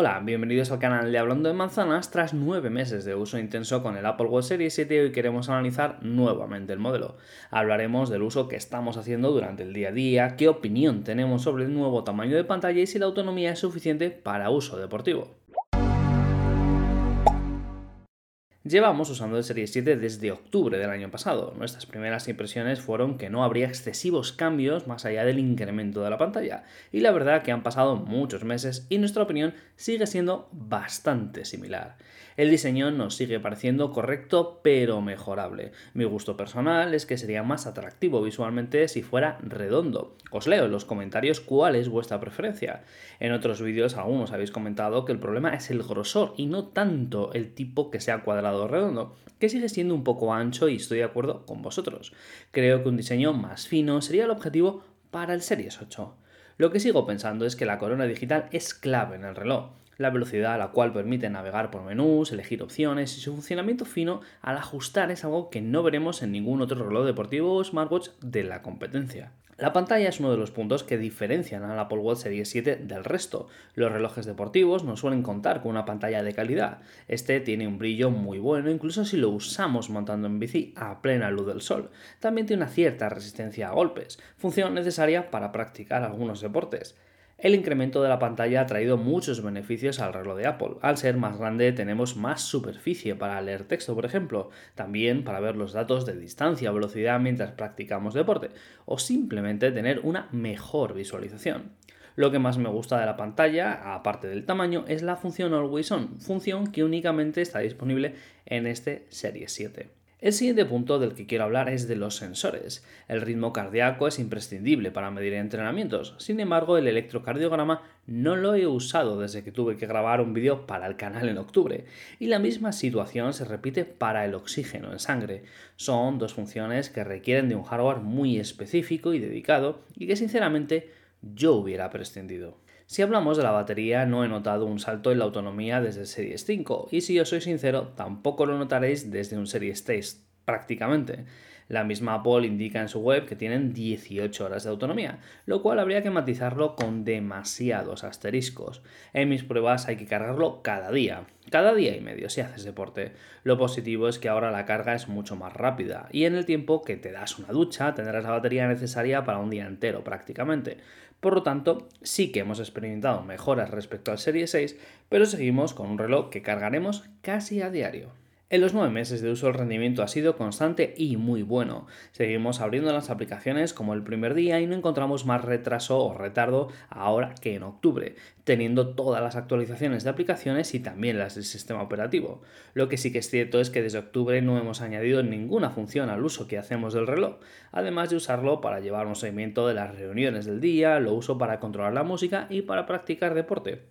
Hola, bienvenidos al canal de Hablando de Manzanas. Tras nueve meses de uso intenso con el Apple Watch Series 7, hoy queremos analizar nuevamente el modelo. Hablaremos del uso que estamos haciendo durante el día a día, qué opinión tenemos sobre el nuevo tamaño de pantalla y si la autonomía es suficiente para uso deportivo. Llevamos usando el Serie 7 desde octubre del año pasado. Nuestras primeras impresiones fueron que no habría excesivos cambios más allá del incremento de la pantalla. Y la verdad que han pasado muchos meses y nuestra opinión sigue siendo bastante similar. El diseño nos sigue pareciendo correcto pero mejorable. Mi gusto personal es que sería más atractivo visualmente si fuera redondo. Os leo en los comentarios cuál es vuestra preferencia. En otros vídeos algunos habéis comentado que el problema es el grosor y no tanto el tipo que sea cuadrado redondo, que sigue siendo un poco ancho y estoy de acuerdo con vosotros. Creo que un diseño más fino sería el objetivo para el Series 8. Lo que sigo pensando es que la corona digital es clave en el reloj. La velocidad a la cual permite navegar por menús, elegir opciones y su funcionamiento fino al ajustar es algo que no veremos en ningún otro reloj deportivo o smartwatch de la competencia. La pantalla es uno de los puntos que diferencian al Apple Watch Series 7 del resto. Los relojes deportivos no suelen contar con una pantalla de calidad. Este tiene un brillo muy bueno, incluso si lo usamos montando en bici a plena luz del sol. También tiene una cierta resistencia a golpes, función necesaria para practicar algunos deportes. El incremento de la pantalla ha traído muchos beneficios al reloj de Apple. Al ser más grande tenemos más superficie para leer texto, por ejemplo, también para ver los datos de distancia o velocidad mientras practicamos deporte, o simplemente tener una mejor visualización. Lo que más me gusta de la pantalla, aparte del tamaño, es la función Always On, función que únicamente está disponible en este Serie 7. El siguiente punto del que quiero hablar es de los sensores. El ritmo cardíaco es imprescindible para medir entrenamientos, sin embargo el electrocardiograma no lo he usado desde que tuve que grabar un vídeo para el canal en octubre, y la misma situación se repite para el oxígeno en sangre. Son dos funciones que requieren de un hardware muy específico y dedicado, y que sinceramente yo hubiera prescindido. Si hablamos de la batería, no he notado un salto en la autonomía desde Series 5, y si os soy sincero, tampoco lo notaréis desde un Series 6, prácticamente. La misma Apple indica en su web que tienen 18 horas de autonomía, lo cual habría que matizarlo con demasiados asteriscos. En mis pruebas hay que cargarlo cada día, cada día y medio si haces deporte. Lo positivo es que ahora la carga es mucho más rápida y en el tiempo que te das una ducha tendrás la batería necesaria para un día entero prácticamente. Por lo tanto, sí que hemos experimentado mejoras respecto al Serie 6, pero seguimos con un reloj que cargaremos casi a diario. En los nueve meses de uso el rendimiento ha sido constante y muy bueno. Seguimos abriendo las aplicaciones como el primer día y no encontramos más retraso o retardo ahora que en octubre, teniendo todas las actualizaciones de aplicaciones y también las del sistema operativo. Lo que sí que es cierto es que desde octubre no hemos añadido ninguna función al uso que hacemos del reloj, además de usarlo para llevar un seguimiento de las reuniones del día, lo uso para controlar la música y para practicar deporte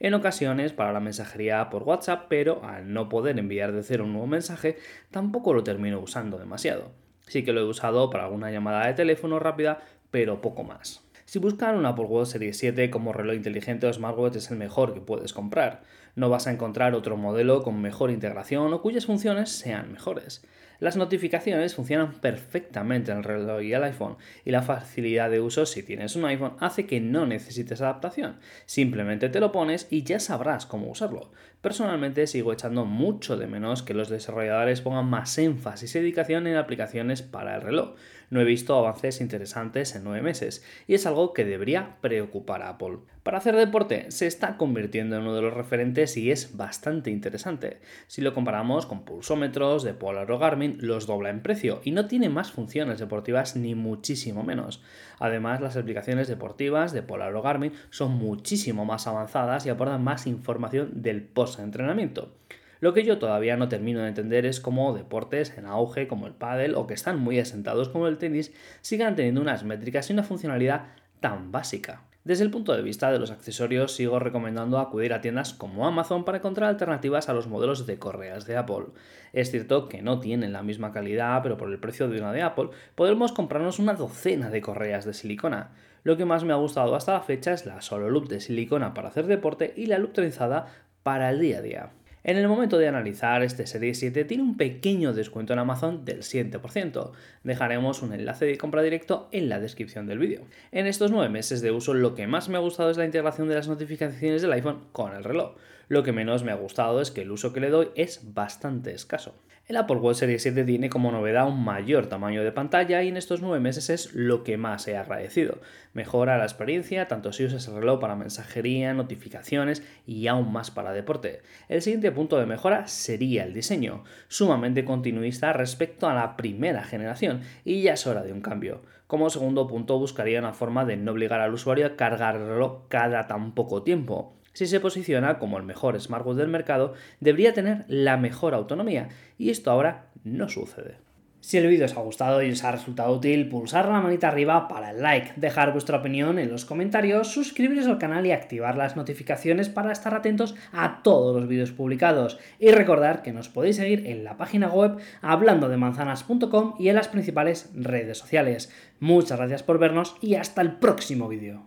en ocasiones para la mensajería por WhatsApp, pero al no poder enviar de cero un nuevo mensaje, tampoco lo termino usando demasiado. Sí que lo he usado para alguna llamada de teléfono rápida, pero poco más. Si buscan un Apple Watch Series 7 como reloj inteligente o smartwatch es el mejor que puedes comprar. No vas a encontrar otro modelo con mejor integración o cuyas funciones sean mejores. Las notificaciones funcionan perfectamente en el reloj y el iPhone y la facilidad de uso si tienes un iPhone hace que no necesites adaptación. Simplemente te lo pones y ya sabrás cómo usarlo. Personalmente sigo echando mucho de menos que los desarrolladores pongan más énfasis y dedicación en aplicaciones para el reloj. No he visto avances interesantes en nueve meses y es algo que debería preocupar a Apple. Para hacer deporte se está convirtiendo en uno de los referentes y es bastante interesante. Si lo comparamos con pulsómetros de Polar o Garmin, los dobla en precio y no tiene más funciones deportivas ni muchísimo menos. Además, las aplicaciones deportivas de Polar o Garmin son muchísimo más avanzadas y aportan más información del post-entrenamiento. Lo que yo todavía no termino de entender es cómo deportes en auge como el pádel o que están muy asentados como el tenis sigan teniendo unas métricas y una funcionalidad tan básica. Desde el punto de vista de los accesorios, sigo recomendando acudir a tiendas como Amazon para encontrar alternativas a los modelos de correas de Apple. Es cierto que no tienen la misma calidad, pero por el precio de una de Apple podremos comprarnos una docena de correas de silicona. Lo que más me ha gustado hasta la fecha es la solo loop de silicona para hacer deporte y la loop trenzada para el día a día. En el momento de analizar este Serie 7 tiene un pequeño descuento en Amazon del 7%. Dejaremos un enlace de compra directo en la descripción del vídeo. En estos 9 meses de uso lo que más me ha gustado es la integración de las notificaciones del iPhone con el reloj. Lo que menos me ha gustado es que el uso que le doy es bastante escaso. El Apple Watch Series 7 tiene como novedad un mayor tamaño de pantalla y en estos 9 meses es lo que más he agradecido. Mejora la experiencia tanto si usas el reloj para mensajería, notificaciones y aún más para deporte. El siguiente punto de mejora sería el diseño, sumamente continuista respecto a la primera generación y ya es hora de un cambio. Como segundo punto buscaría una forma de no obligar al usuario a cargarlo cada tan poco tiempo si se posiciona como el mejor smartwatch del mercado, debería tener la mejor autonomía, y esto ahora no sucede. Si el vídeo os ha gustado y os ha resultado útil, pulsar la manita arriba para el like, dejar vuestra opinión en los comentarios, suscribiros al canal y activar las notificaciones para estar atentos a todos los vídeos publicados. Y recordar que nos podéis seguir en la página web hablando de manzanas.com y en las principales redes sociales. Muchas gracias por vernos y hasta el próximo vídeo.